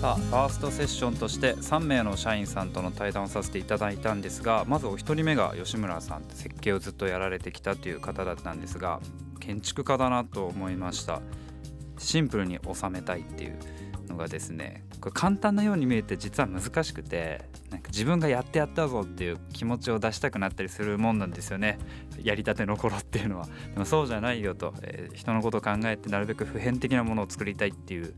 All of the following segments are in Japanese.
さあファーストセッションとして3名の社員さんとの対談をさせていただいたんですがまずお一人目が吉村さん設計をずっとやられてきたという方だったんですが建築家だなと思いました。シンプルに収めたいっていうのがですねこれ簡単なように見えて実は難しくてなんか自分がやってやったぞっていう気持ちを出したくなったりするもんなんですよね。やりたての頃っていうのは。でもそうじゃないよと、えー、人のことを考えてなるべく普遍的なものを作りたいっていう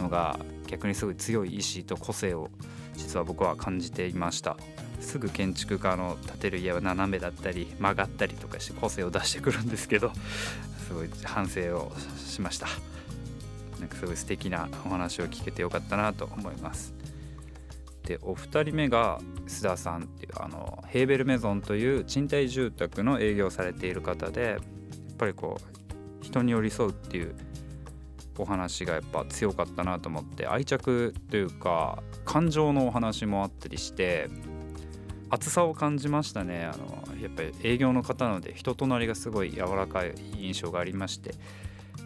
のが逆にすごい強い意志と個性を実は僕は感じていました。すぐ建築家の建てる家は斜めだったり曲がったりとかして個性を出してくるんですけどすごい反省をしました。なんかすごい素敵なお話を聞けてよかったなと思います。でお二人目が須田さんっていうあのヘーベルメゾンという賃貸住宅の営業をされている方でやっぱりこう人に寄り添うっていうお話がやっぱ強かったなと思って愛着というか感情のお話もあったりして熱さを感じましたね。あのやっぱり営業の方なので人となりがすごい柔らかい印象がありまして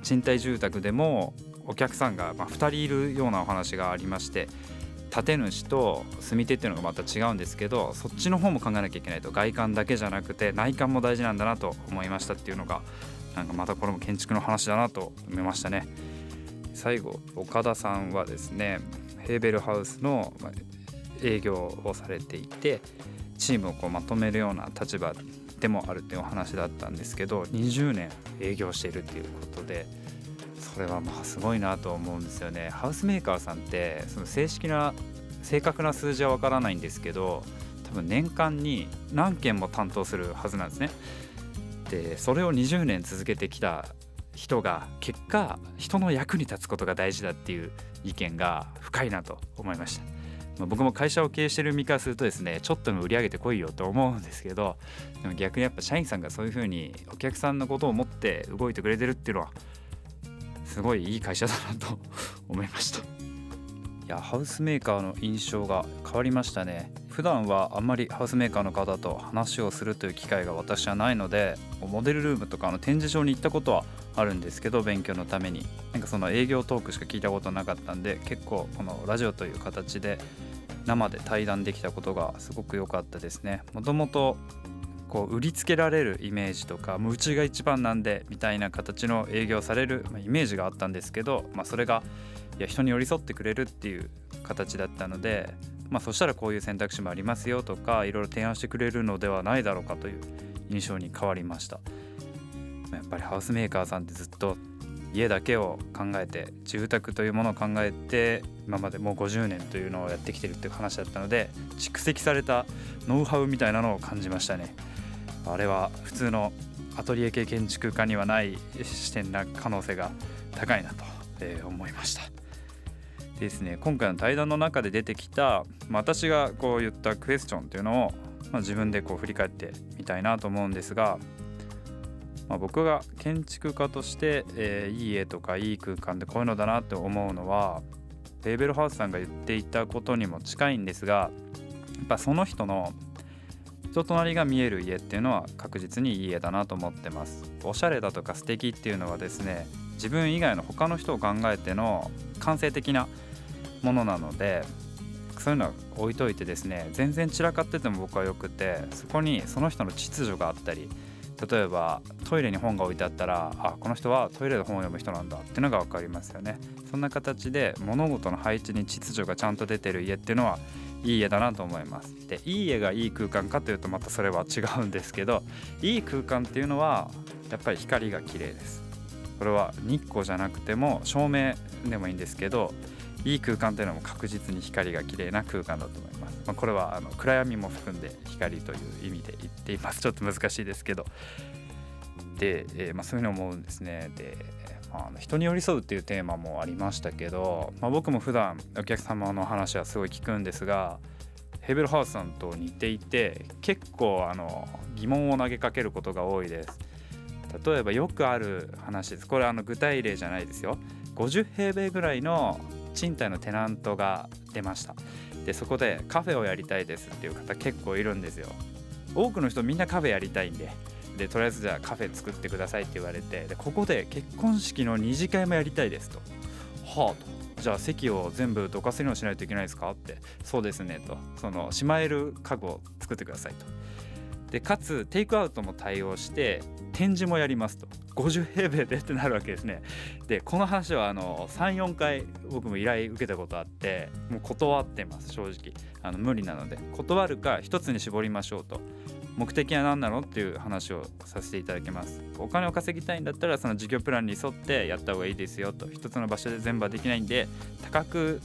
賃貸住宅でもお客さんがま2人いるようなお話がありまして建主と住み手っていうのがまた違うんですけどそっちの方も考えなきゃいけないと外観だけじゃなくて内観も大事なんだなと思いましたっていうのがなんかまたこれも建築の話だなと思いましたね。最後岡田さんはですねヘーベルハウスの営業をされていてチームをこうまとめるような立場でもあるっていうお話だったんですけど20年営業しているっていうことでそれはまあすごいなと思うんですよねハウスメーカーさんってその正式な正確な数字はわからないんですけど多分年間に何件も担当するはずなんですね。でそれを20年続けてきた人が結果人の役に立つことが大事だっていう意見が深いなと思いました、まあ、僕も会社を経営してる身からするとですねちょっとでも売り上げてこいよと思うんですけどでも逆にやっぱ社員さんがそういうふうにお客さんのことを思って動いてくれてるっていうのはすごいいい会社だなと思いました。いやハウスメーカーの印象が変わりましたね。普段はあんまりハウスメーカーの方と話をするという機会が私はないのでモデルルームとかの展示場に行ったことはあるんですけど勉強のためになんかその営業トークしか聞いたことなかったんで結構このラジオという形で生で対談できたことがすごく良かったですね。もともとこう売りつけられるイメージとかもううちが一番なんでみたいな形の営業される、まイメージがあったんですけど、まあ、それがいや人に寄り添ってくれるっていう形だったので、まあ、そしたらこういう選択肢もありますよとかいろいろ提案してくれるのではないだろうかという印象に変わりました。やっぱりハウスメーカーさんってずっと家だけを考えて住宅というものを考えて今までもう50年というのをやってきてるっていう話だったので蓄積されたノウハウみたいなのを感じましたね。あれは普通のアトリエ系建築家にはない視点な可能性が高いなと、え思いました。でですね今回の対談の中で出てきた、まあ、私がこう言ったクエスチョンっていうのを、まあ、自分でこう振り返ってみたいなと思うんですが、まあ、僕が建築家として、えー、いい家とかいい空間でこういうのだなって思うのはレーベルハウスさんが言っていたことにも近いんですがやっぱその人の人となりが見える家っていうのは確実にいい家だなと思ってます。おしゃれだとか素敵っていうのはですね自分以外の他の人を考えての感性的なものなのでそういうのは置いといてですね全然散らかってても僕はよくてそこにその人の秩序があったり例えばトイレに本が置いてあったらあこの人はトイレで本を読む人なんだっていうのが分かりますよね。そんな形で物事の配置に秩序がちゃんと出てる家っていうのはいい家だなと思います。でいい家がいい空間かというとまたそれは違うんですけどいい空間っていうのはやっぱり光が綺麗です。これは日光じゃなくても照明でもいいんですけどいい空間というのも確実に光が綺麗な空間だと思います、まあ、これはあの暗闇も含んで光という意味で言っています。ちょっと難しいですけど。で、えー、まあ、そういうのを思うんですね。であ人に寄り添うっていうテーマもありましたけど、まあ、僕も普段お客様の話はすごい聞くんですがヘベルハウスさんと似ていて結構あの疑問を投げかけることが多いです。例えばよくある話です。これあの具体例じゃないですよ。50平米ぐらいの賃貸のテナントが出ました。でそこでカフェをやりたいですっていう方結構いるんですよ。多くの人みんなカフェやりたいんで。でとりあえずじゃあカフェ作ってくださいって言われて。でここで結婚式の二次会もやりたいですと。はあと。じゃあ席を全部どかせるようにしないといけないですか？って。そうですねと。そのしまえる家具を作ってくださいと。でかつテイクアウトも対応して展示もやりますと。50平米でってなるわけですね。でこの話はあの34回僕も依頼受けたことあってもう断ってます正直。あの無理なので。断るか一つに絞りましょうと。目的は何なのっていう話をさせていただきます。お金を稼ぎたいんだったらその事業プランに沿ってやった方がいいですよと。一つの場所で全部はできないんで多角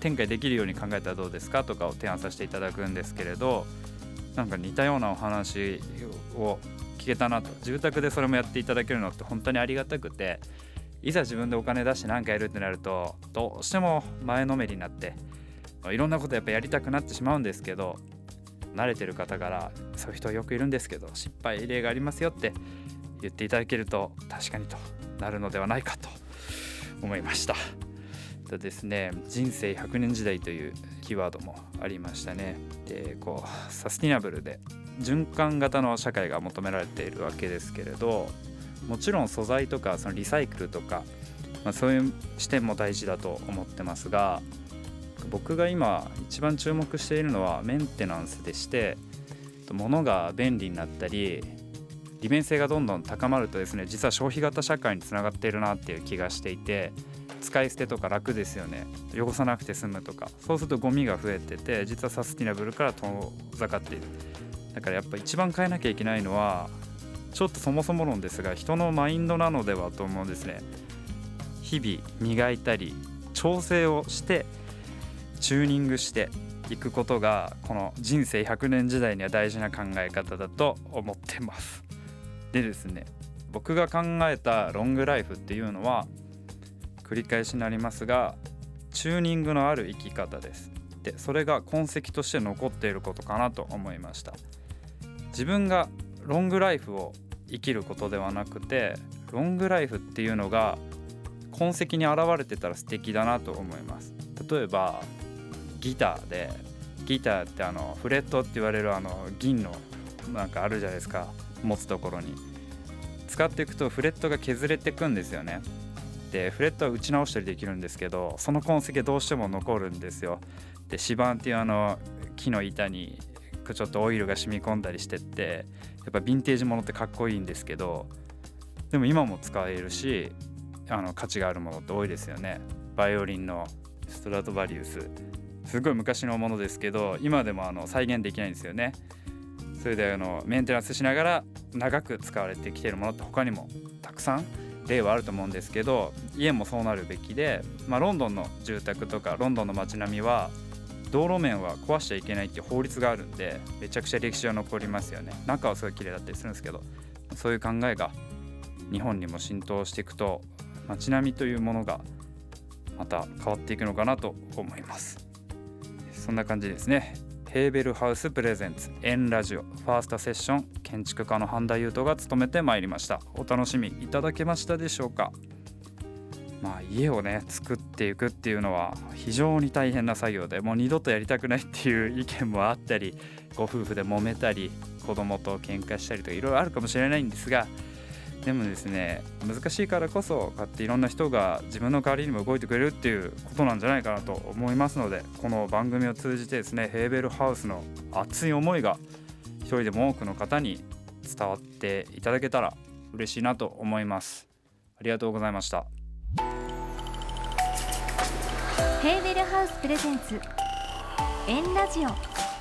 展開できるように考えたらどうですかとかを提案させていただくんですけれどなんか似たようなお話を聞けたなと住宅でそれもやっていただけるのって本当にありがたくていざ自分でお金出して何かやるってなるとどうしても前のめりになっていろんなことやっぱやりたくなってしまうんですけど慣れてる方からそういう人よくいるんですけど失敗例がありますよって言っていただけると確かにとなるのではないかと思いました。とですね人生100年時代というキーワードもありましたね。でこうサスティナブルで循環型の社会が求められているわけですけれどもちろん素材とかそのリサイクルとか、まあ、そういう視点も大事だと思ってますが僕が今一番注目しているのはメンテナンスでして物が便利になったり利便性がどんどん高まるとですね実は消費型社会につながっているなっていう気がしていて使い捨てとか楽ですよね。汚さなくて済むとか。そうするとゴミが増えてて実はサスティナブルから遠ざかっている。だからやっぱ一番変えなきゃいけないのはちょっとそもそも論ですが人のマインドなのではと思うんですね。日々磨いたり調整をしてチューニングしていくことがこの人生100年時代には大事な考え方だと思ってます。でですね僕が考えたロングライフっていうのは繰り返しになりますがチューニングのある生き方です。でそれが痕跡として残っていることかなと思いました。自分がロングライフを生きることではなくてロングライフっていうのが痕跡に現れてたら素敵だなと思います。例えばギターでギターってあのフレットって言われるあの銀のなんかあるじゃないですか。持つところに。使っていくとフレットが削れてくんですよね。でフレットは打ち直したりできるんですけどその痕跡どうしても残るんですよ。で指板っていうあの木の板にちょっとオイルが染み込んだりしてってやっぱヴィンテージものってかっこいいんですけどでも今も使えるしあの価値があるものって多いですよね。バイオリンのストラトバリウス。すごい昔のものですけど今でもあの再現できないんですよね。それであのメンテナンスしながら長く使われてきてるものって他にもたくさん例はあると思うんですけど家もそうなるべきで、まあ、ロンドンの住宅とかロンドンの街並みは道路面は壊しちゃいけないっていう法律があるんでめちゃくちゃ歴史は残りますよね。中はすごい綺麗だったりするんですけどそういう考えが日本にも浸透していくと街並みというものがまた変わっていくのかなと思います。そんな感じですね。ヘーベルハウスプレゼンツエンラジオファーストセッション建築家の半田優斗が務めてまいりました。お楽しみいただけましたでしょうか？まあ、家をね作っていくっていうのは非常に大変な作業でもう二度とやりたくないっていう意見もあったりご夫婦で揉めたり子供と喧嘩したりとかいろいろあるかもしれないんですがでもですね難しいからこそこうやっていろんな人が自分の代わりにも動いてくれるっていうことなんじゃないかなと思いますのでこの番組を通じてですねヘーベルハウスの熱い思いが一人でも多くの方に伝わっていただけたら嬉しいなと思います。ありがとうございました。ヘーベルハウスプレゼンツエンラジオ。